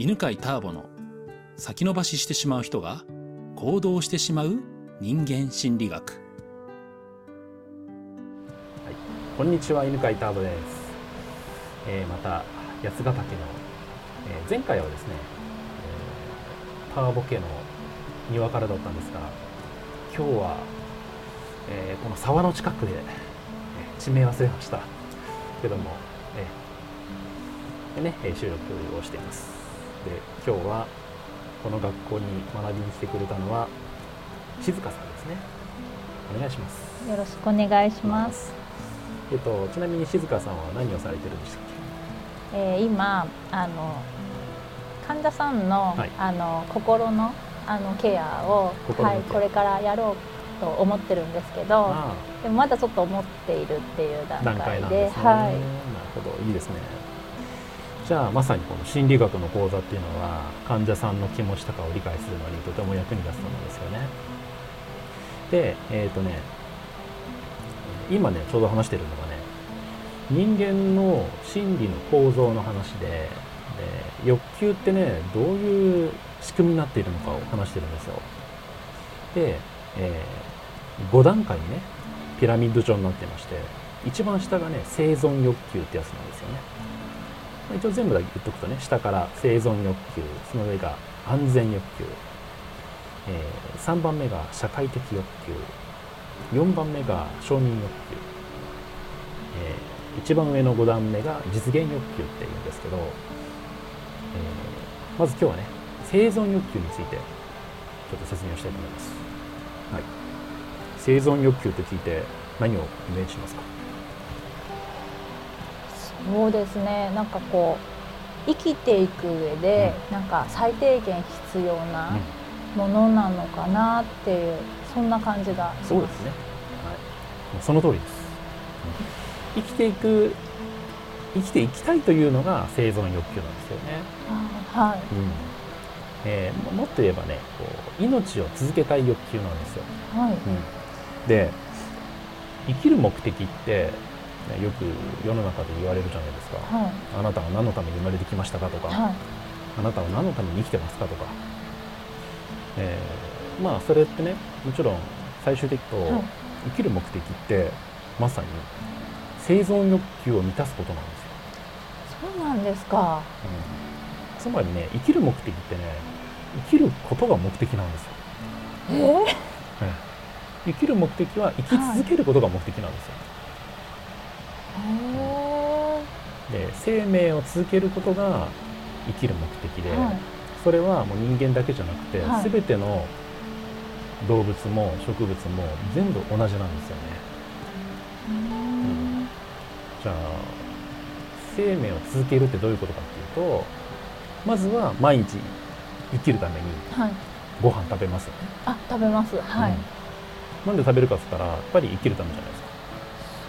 犬飼ターボの先延ばししてしまう人が行動してしまう人間心理学、はい、こんにちは犬飼ターボです、えー、また八ヶ岳の、えー、前回はですね、えー、ターボ家の庭からだったんですが今日は、えー、この沢の近くで、えー、地名忘れました。けども、えー、でね収録をしています。今日はこの学校に学びに来てくれたのは静香さんですね。お願いします。よろしくお願いします。えっとちなみに静香さんは何をされてるんでしたっけ、えー、今あの患者さんのはい、あの心のあのケアをはい、これからやろうと思ってるんですけどでもまだちょっと思っているっていう段階で、ね、はい、なるほど。いいですねじゃあまさにこの心理学の講座っていうのは患者さんの気持ちとかを理解するのにとても役に立つと思うんですよね。で、えっ、ー、とね今ねちょうど話してるのがね人間の心理の構造の話でで欲求ってねどういう仕組みになっているのかを話してるんですよ。で、えー、5段階にねピラミッド状になってまして一番下がね生存欲求ってやつなんですよね。一応全部だけ言っとくとね下から生存欲求その上が安全欲求、えー、3番目が社会的欲求4番目が承認欲求、えー、一番上の5段目が実現欲求っていうんですけど、えー、まず今日はね生存欲求についてちょっと説明をしたいと思います、はい、生存欲求と聞いて何をイメージしますか？そうですね。なんかこう生きていく上で、うん、なんか最低限必要なものなのかなっていう、そんな感じがそうですね、はい、その通りです、うん、生きていく生きていきたいというのが生存欲求なんですよね。はい、うん。えー、もっと言えばねこう命を続けたい欲求なんですよ、はい。うん、で生きる目的ってね、よく世の中で言われるじゃないですか、はい、あなたは何のために生まれてきましたかとか、はい、あなたは何のために生きてますかとか、えー、まあそれってねもちろん最終的と生きる目的ってまさに生存欲求を満たすことなんですよ。そうなんですか、うん、つまりね生きる目的ってね生きることが目的なんですよ。えー、生きる目的は生き続けることが目的なんですよ、はいで生命を続けることが生きる目的で、はい、それはもう人間だけじゃなくて、はい、全ての動物も植物も全部同じなんですよね。うん、じゃあ生命を続けるってどういうことかっていうとまずは毎日生きるためにご飯食べます。よね。はい、あ食べます。はい、うん、なんで食べるかっつったらやっぱり生きるためじゃないですか。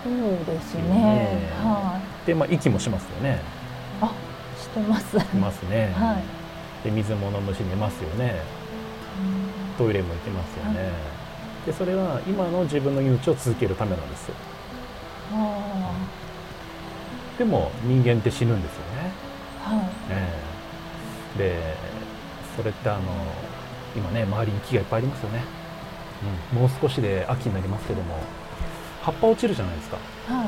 そうですね。ねはい。で、まあ息もしますよね。あ、してます。しますね。はい。で、水も飲むし寝ますよね。トイレも行きますよね。はい、で、それは今の自分の命を続けるためなんですよ。あでも人間って死ぬんですよね。はい。えー、で、それってあの今ね周りに木がいっぱいありますよね。うん、もう少しで秋になりますけども。葉っぱ落ちるじゃないですか、は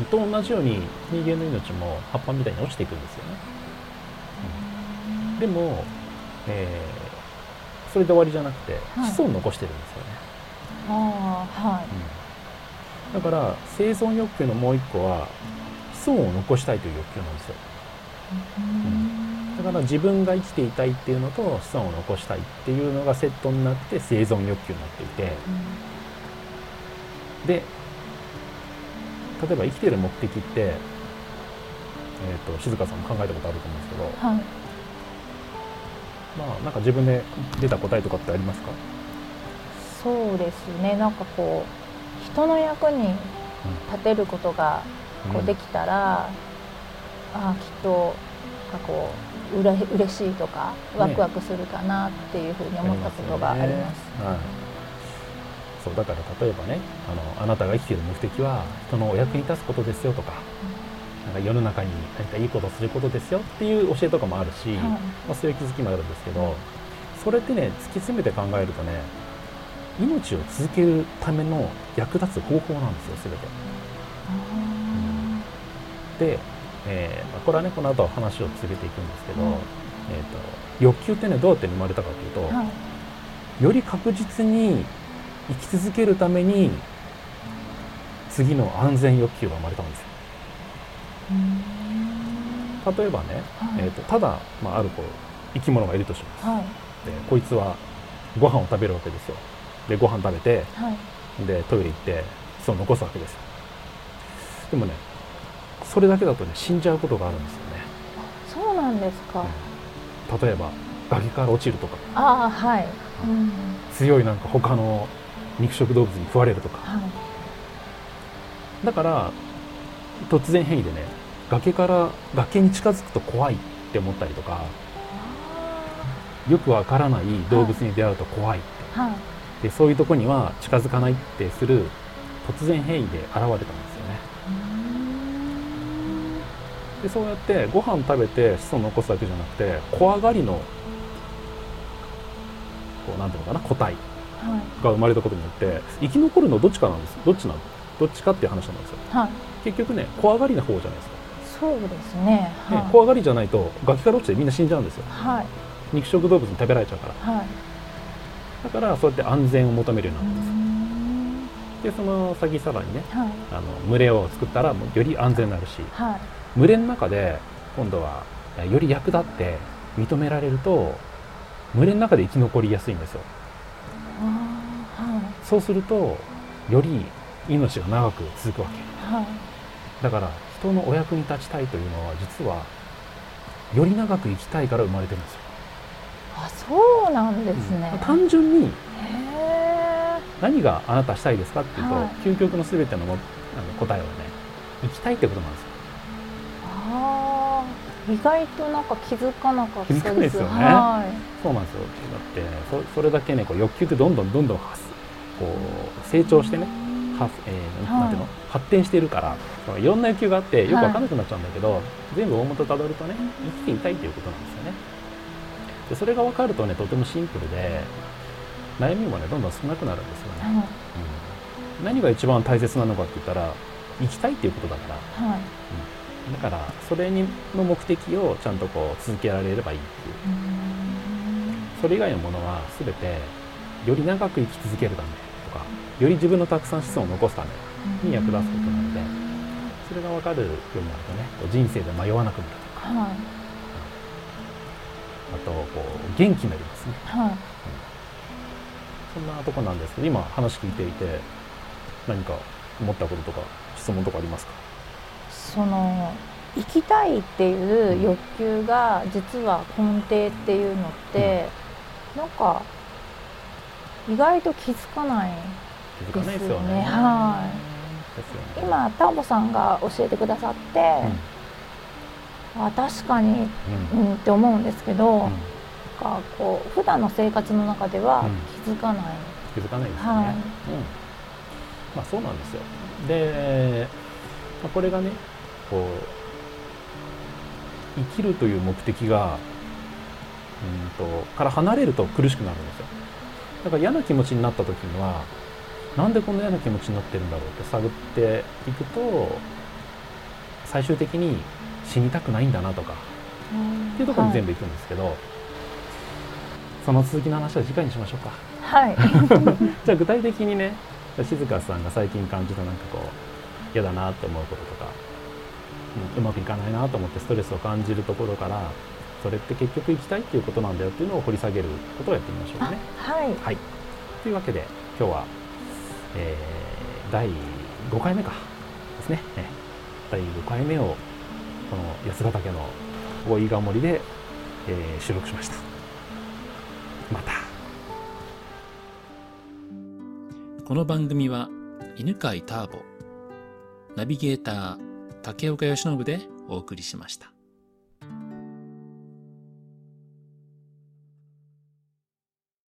い、と同じように人間の命も葉っぱみたいに落ちていくんですよね、うん、でも、えー、それで終わりじゃなくて、はい、子孫残してるんですよね。あはい、うん、だから生存欲求のもう一個は子孫を残したいという欲求なんですよ、うん、だから自分が生きていたいっていうのと子孫を残したいっていうのがセットになって生存欲求になっていて、で例えば生きてる目的って、えーと、静香さんも考えたことあると思うんですけど、はい、まあなんか自分で出た答えとかってありますか？そうですね。なんかこう人の役に立てることがこうできたら、うん、ああきっとなんかこううれ嬉しいとかワクワクするかなっていうふうに思ったことがあります。ね、はいそうだから例えばねあのあなたが生きている目的は人のお役に立つことですよとか、うなんか世の中に何かいいことをすることですよっていう教えとかもあるし、はい。まあ、そういう気づきもあるんですけどそれってね突き詰めて考えるとね命を続けるための役立つ方法なんですよ全て。で、えーまあこれはねこの後話を続けていくんですけど、はい。えー、と欲求ってねどうやって生まれたかというと、はい。より確実に生き続けるために次の安全欲求が生まれたんですよ。例えばね、はいえー、とただ、まあ、あるこう生き物がいるとします。はいでこいつはご飯を食べるわけですよ。でご飯食べてはいでトイレ行って巣を残すわけですよ。でもねそれだけだとね死んじゃうことがあるんですよね。そうなんですか、例えば崖から落ちるとかああはい、うん、強いなんか他の肉食動物に食われるとか。はい。だから突然変異でね崖から崖に近づくと怖いって思ったりとかよくわからない動物に出会うと怖いって、はい。でそういうとこには近づかないってする突然変異で現れたんですよね。でそうやってご飯食べて子孫を残すだけじゃなくて怖がりのこうなんていうのかな個体。はいが生まれたことによって生き残るのどっちかなんです。どっちなの？どっちかっていう話なんですよ。はい。結局ね怖がりな方じゃないですか、そうですね。ねはい。怖がりじゃないと崖から落ちてみんな死んじゃうんですよ。はい。肉食動物に食べられちゃうから。はい。だからそうやって安全を求めるよううになったんですよ。でその先さらにねはい。あの群れを作ったらもうより安全になるしはい。群れの中で今度はより役立って認められると群れの中で生き残りやすいんですよそうするとより命が長く続くわけ。はい。だから人のお役に立ちたいというのは実はより長く生きたいから生まれてるんですよ、あそうなんですね、単純に何があなたしたいですかっていうと、はい。究極の全てのもあの答えはね生きたいってことなんですよ。ああ意外となんか気づかなかったです。気づかないですよね。はい。そうなんですよ。だってそそれだけねこう欲求ってどんどんどんどん発こう成長してねは、えーはいなんていうの発展しているからそのいろんな欲求があってよく分かんなくなっちゃうんだけど、全部大元たどるとね生きていたいということなんですよね。でそれが分かるとねとてもシンプルで悩みもねどんどん少なくなるんですよね、はい。うん。何が一番大切なのかって言ったら生きたいっていうことだから。はい。だからそれにの目的をちゃんとこう続けられればいいっていう。それ以外のものは全てより長く生き続けるため。とかより自分のたくさん子孫を残すために役立つことなのでそれが分かるようになるとね人生で迷わなくなるとか。はい。あとこう元気になりますね。はい。そんなとこなんですけど今話聞いていて何か思ったこととか質問とかありますか？その生きたいっていう欲求が実は根底っていうのって、なんか意外と気づかないですよね。はですよね。今ターボさんが教えてくださって、あ確かに、うん。うん、って思うんですけど、うんかこう普段の生活の中ではうん。気づかない、気づかないですよね、はい。うん。まあそうなんですよ。で、まあ、これがねこう生きるという目的がうんとから離れると苦しくなるんですよだから嫌な気持ちになった時にはなんでこんな嫌な気持ちになってるんだろうって探っていくと最終的に死にたくないんだなとかっていうところに全部いくんですけど、その続きの話は次回にしましょうか。はい、じゃあ具体的にね静香さんが最近感じたなんかこう嫌だなって思うこととか、うんうまくいかないなと思ってストレスを感じるところからそれって結局生きたいっていうことなんだよっていうのを掘り下げることをやってみましょうかね。はいはい、というわけで今日は、えー第5回目かですね、え第5回目をこの八ヶ岳の大井川森で、えー収録しました。また。この番組は犬飼ターボナビゲーター竹岡由伸でお送りしました